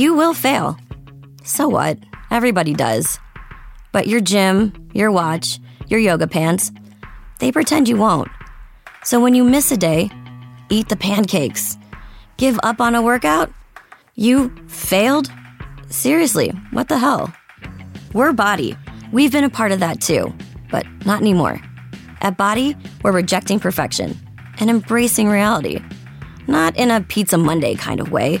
You will fail. So what? Everybody does. But your gym, your watch, your yoga pants, they pretend you won't. So when you miss a day, eat the pancakes. Give up on a workout? You failed? Seriously, what the hell? We're Body. We've been a part of that too, but not anymore. At Body, we're rejecting perfection and embracing reality. Not in a Pizza Monday kind of way,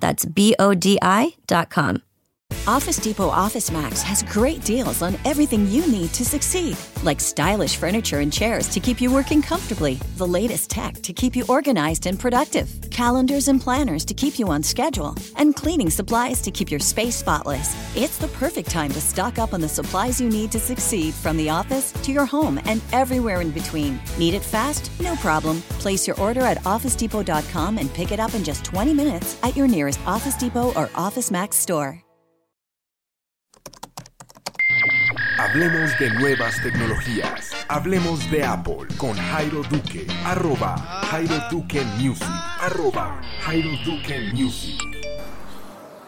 That's B O D I dot com. Office Depot Office Max has great deals on everything you need to succeed, like stylish furniture and chairs to keep you working comfortably, the latest tech to keep you organized and productive, calendars and planners to keep you on schedule, and cleaning supplies to keep your space spotless. It's the perfect time to stock up on the supplies you need to succeed from the office to your home and everywhere in between. Need it fast? No problem. Place your order at OfficeDepot.com and pick it up in just 20 minutes at your nearest Office Depot or Office Max store. Hablemos de nuevas tecnologías. Hablemos de Apple con Jairo Duque. Arroba Jairo Duque Music. Arroba Jairo Duque Music.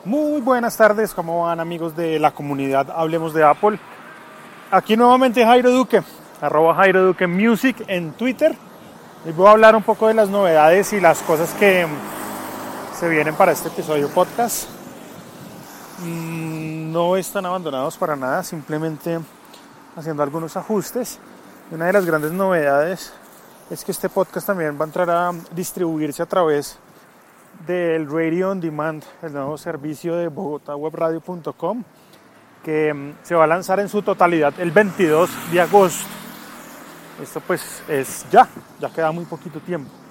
Muy buenas tardes, ¿cómo van amigos de la comunidad Hablemos de Apple? Aquí nuevamente Jairo Duque, arroba Jairo Duque Music en Twitter. Les voy a hablar un poco de las novedades y las cosas que se vienen para este episodio podcast. Mm, no están abandonados para nada, simplemente haciendo algunos ajustes. Una de las grandes novedades es que este podcast también va a entrar a distribuirse a través del Radio On Demand, el nuevo servicio de bogotawebradio.com, que mm, se va a lanzar en su totalidad el 22 de agosto. Esto pues es ya, ya queda muy poquito tiempo.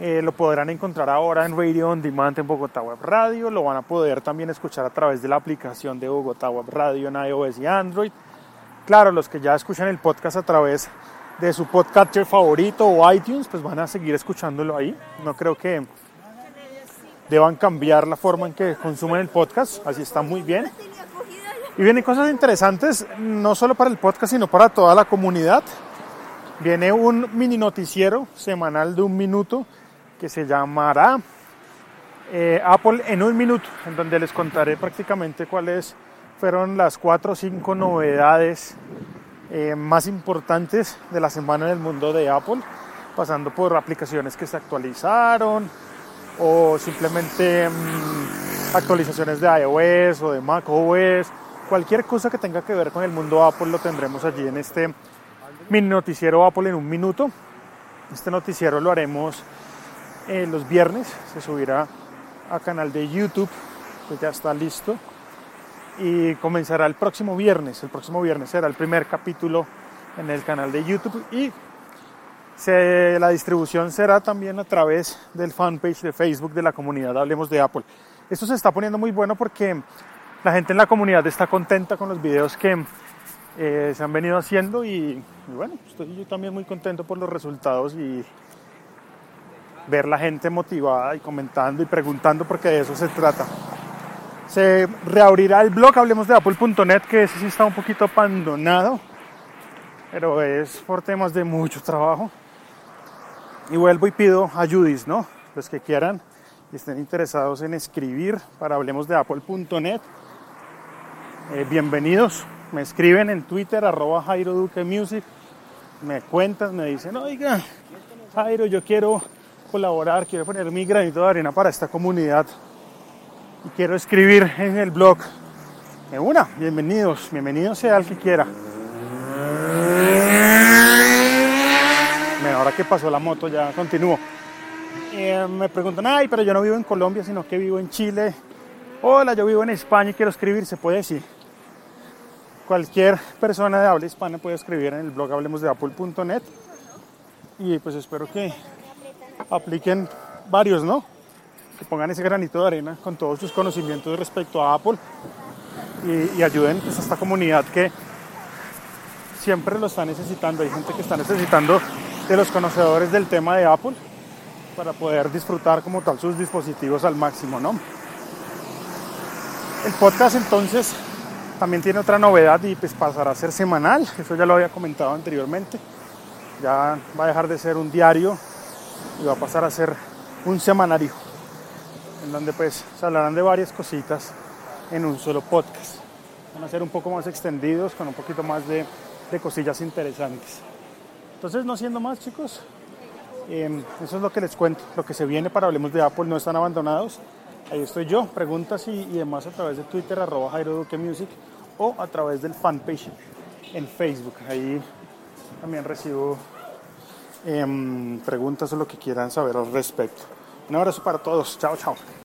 Eh, lo podrán encontrar ahora en Radio On Demand en Bogotá Web Radio. Lo van a poder también escuchar a través de la aplicación de Bogotá Web Radio en iOS y Android. Claro, los que ya escuchan el podcast a través de su podcaster favorito o iTunes, pues van a seguir escuchándolo ahí. No creo que deban cambiar la forma en que consumen el podcast. Así está muy bien. Y vienen cosas interesantes, no solo para el podcast, sino para toda la comunidad. Viene un mini noticiero semanal de un minuto que se llamará eh, Apple en un minuto, en donde les contaré prácticamente cuáles fueron las cuatro o cinco novedades eh, más importantes de la semana en el mundo de Apple, pasando por aplicaciones que se actualizaron o simplemente mm, actualizaciones de iOS o de macOS, cualquier cosa que tenga que ver con el mundo Apple lo tendremos allí en este mini noticiero Apple en un minuto. Este noticiero lo haremos eh, los viernes, se subirá a canal de YouTube, que ya está listo, y comenzará el próximo viernes. El próximo viernes será el primer capítulo en el canal de YouTube y la distribución será también a través del fanpage de Facebook de la comunidad Hablemos de Apple. Esto se está poniendo muy bueno porque la gente en la comunidad está contenta con los videos que eh, se han venido haciendo y, y bueno, estoy yo también muy contento por los resultados y ver la gente motivada y comentando y preguntando porque de eso se trata. Se reabrirá el blog hablemos de apple.net que ese sí está un poquito abandonado, pero es por temas de mucho trabajo. Y vuelvo y pido a ¿no? Los que quieran y estén interesados en escribir para hablemos de apple.net. Eh, bienvenidos, me escriben en Twitter arroba Jairo Duque Music, me cuentan, me dicen, oiga, Jairo, yo quiero colaborar, quiero poner mi granito de arena para esta comunidad y quiero escribir en el blog. De una, bienvenidos, bienvenidos sea el que quiera. Bueno, ahora que pasó la moto ya continúo. Eh, me preguntan, ay, pero yo no vivo en Colombia, sino que vivo en Chile. Hola, yo vivo en España y quiero escribir, se puede decir. Cualquier persona de habla hispana puede escribir en el blog hablemos de apple.net y pues espero que apliquen varios, ¿no? que pongan ese granito de arena con todos sus conocimientos respecto a Apple y, ayuden pues, a esta comunidad que siempre lo está necesitando. Hay gente que está necesitando de los conocedores del tema de Apple para poder disfrutar como tal sus dispositivos al máximo, ¿no? El podcast entonces también tiene otra novedad y pues pasará a ser semanal, eso ya lo había comentado anteriormente. Ya va a dejar de ser un diario y va a pasar a ser un semanario, en donde pues se hablarán de varias cositas en un solo podcast. Van a ser un poco más extendidos, con un poquito más de, cosillas interesantes. Entonces, no siendo más, chicos, eh, eso es lo que les cuento. Lo que se viene para Hablemos de Apple no están abandonados. Ahí estoy yo, preguntas y, y demás a través de Twitter, arroba Jairo Duque Music, o a través del fanpage en Facebook. Ahí también recibo eh, preguntas o lo que quieran saber al respecto. Un abrazo para todos. Chao, chao.